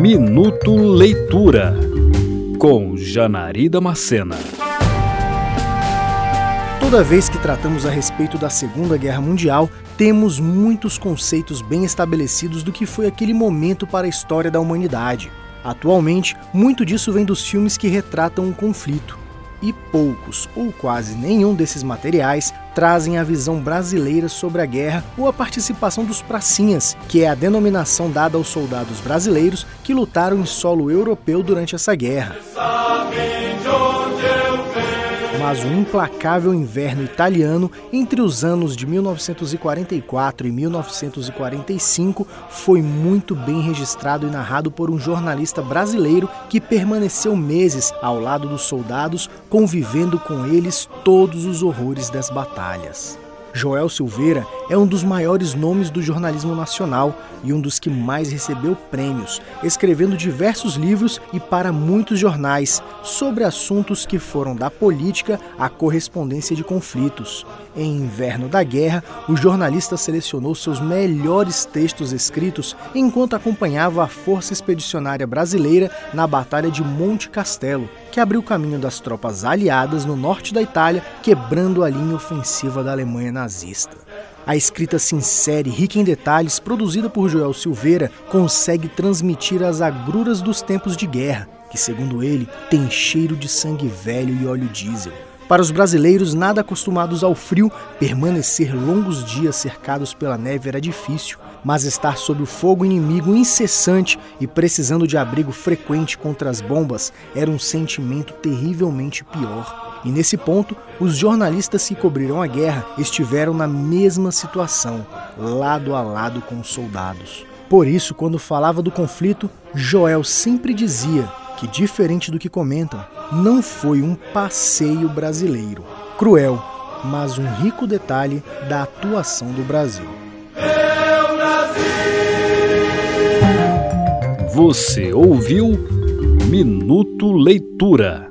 Minuto Leitura com Janari Macena. Toda vez que tratamos a respeito da Segunda Guerra Mundial, temos muitos conceitos bem estabelecidos do que foi aquele momento para a história da humanidade. Atualmente, muito disso vem dos filmes que retratam o conflito e poucos ou quase nenhum desses materiais trazem a visão brasileira sobre a guerra ou a participação dos pracinhas, que é a denominação dada aos soldados brasileiros que lutaram em solo europeu durante essa guerra mas o implacável inverno italiano entre os anos de 1944 e 1945 foi muito bem registrado e narrado por um jornalista brasileiro que permaneceu meses ao lado dos soldados, convivendo com eles todos os horrores das batalhas. Joel Silveira é um dos maiores nomes do jornalismo nacional e um dos que mais recebeu prêmios, escrevendo diversos livros e para muitos jornais sobre assuntos que foram da política à correspondência de conflitos. Em Inverno da Guerra, o jornalista selecionou seus melhores textos escritos enquanto acompanhava a Força Expedicionária Brasileira na Batalha de Monte Castelo, que abriu caminho das tropas aliadas no norte da Itália, quebrando a linha ofensiva da Alemanha nazista. A escrita sincera e rica em detalhes, produzida por Joel Silveira, consegue transmitir as agruras dos tempos de guerra, que, segundo ele, tem cheiro de sangue velho e óleo diesel. Para os brasileiros nada acostumados ao frio, permanecer longos dias cercados pela neve era difícil, mas estar sob o fogo inimigo incessante e precisando de abrigo frequente contra as bombas era um sentimento terrivelmente pior. E nesse ponto, os jornalistas que cobriram a guerra estiveram na mesma situação, lado a lado com os soldados. Por isso, quando falava do conflito, Joel sempre dizia que, diferente do que comentam, não foi um passeio brasileiro. Cruel, mas um rico detalhe da atuação do Brasil. Você ouviu Minuto Leitura.